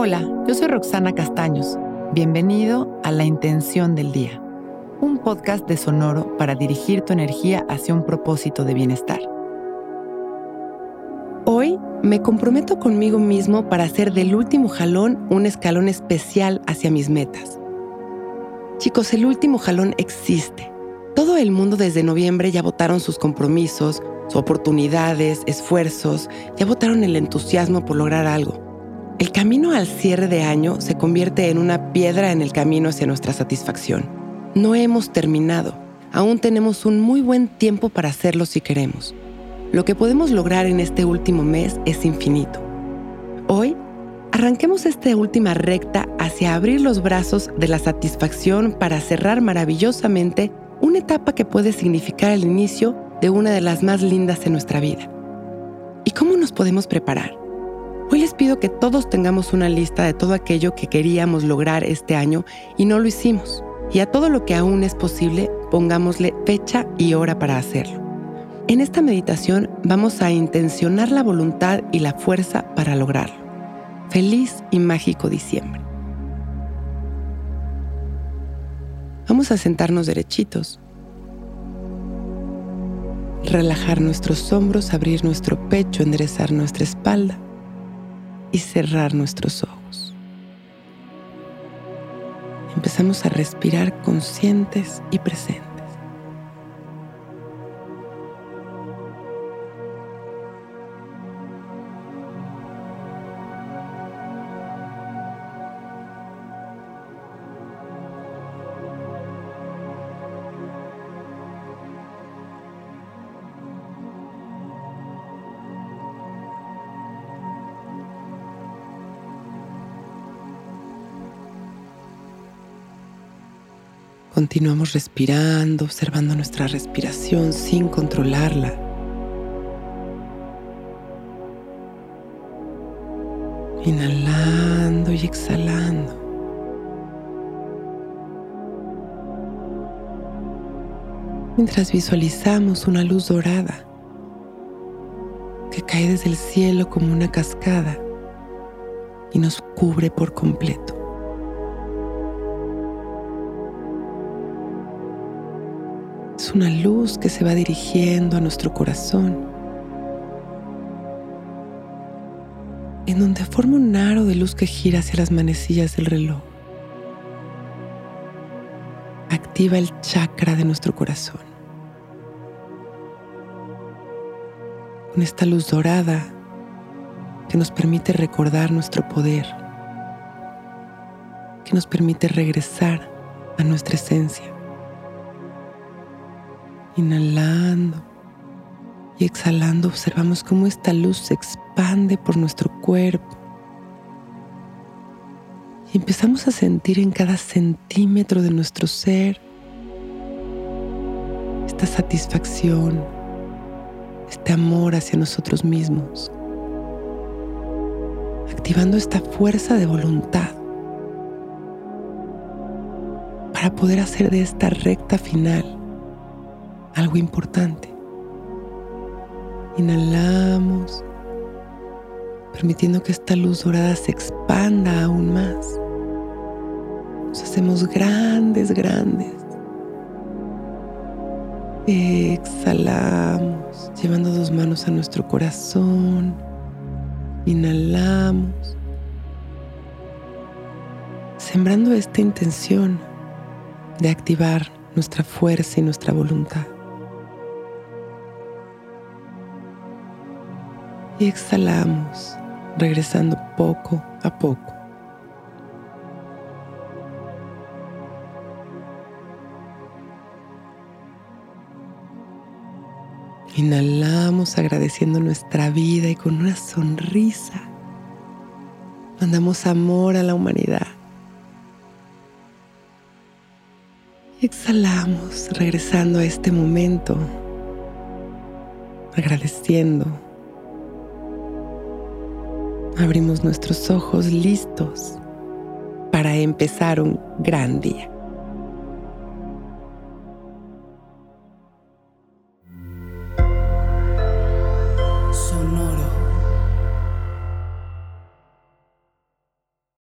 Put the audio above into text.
Hola, yo soy Roxana Castaños. Bienvenido a La Intención del Día, un podcast de Sonoro para dirigir tu energía hacia un propósito de bienestar. Hoy me comprometo conmigo mismo para hacer del último jalón un escalón especial hacia mis metas. Chicos, el último jalón existe. Todo el mundo desde noviembre ya votaron sus compromisos, sus oportunidades, esfuerzos, ya votaron el entusiasmo por lograr algo. El camino al cierre de año se convierte en una piedra en el camino hacia nuestra satisfacción. No hemos terminado. Aún tenemos un muy buen tiempo para hacerlo si queremos. Lo que podemos lograr en este último mes es infinito. Hoy, arranquemos esta última recta hacia abrir los brazos de la satisfacción para cerrar maravillosamente una etapa que puede significar el inicio de una de las más lindas en nuestra vida. ¿Y cómo nos podemos preparar? Hoy les pido que todos tengamos una lista de todo aquello que queríamos lograr este año y no lo hicimos. Y a todo lo que aún es posible, pongámosle fecha y hora para hacerlo. En esta meditación vamos a intencionar la voluntad y la fuerza para lograrlo. Feliz y mágico diciembre. Vamos a sentarnos derechitos. Relajar nuestros hombros, abrir nuestro pecho, enderezar nuestra espalda y cerrar nuestros ojos. Empezamos a respirar conscientes y presentes. Continuamos respirando, observando nuestra respiración sin controlarla. Inhalando y exhalando. Mientras visualizamos una luz dorada que cae desde el cielo como una cascada y nos cubre por completo. Es una luz que se va dirigiendo a nuestro corazón, en donde forma un aro de luz que gira hacia las manecillas del reloj. Activa el chakra de nuestro corazón. Con esta luz dorada que nos permite recordar nuestro poder, que nos permite regresar a nuestra esencia. Inhalando y exhalando observamos cómo esta luz se expande por nuestro cuerpo. Y empezamos a sentir en cada centímetro de nuestro ser esta satisfacción, este amor hacia nosotros mismos, activando esta fuerza de voluntad para poder hacer de esta recta final algo importante. Inhalamos, permitiendo que esta luz dorada se expanda aún más. Nos hacemos grandes, grandes. Exhalamos, llevando dos manos a nuestro corazón. Inhalamos, sembrando esta intención de activar nuestra fuerza y nuestra voluntad. Y exhalamos, regresando poco a poco. Inhalamos agradeciendo nuestra vida y con una sonrisa mandamos amor a la humanidad. Exhalamos regresando a este momento, agradeciendo abrimos nuestros ojos listos para empezar un gran día.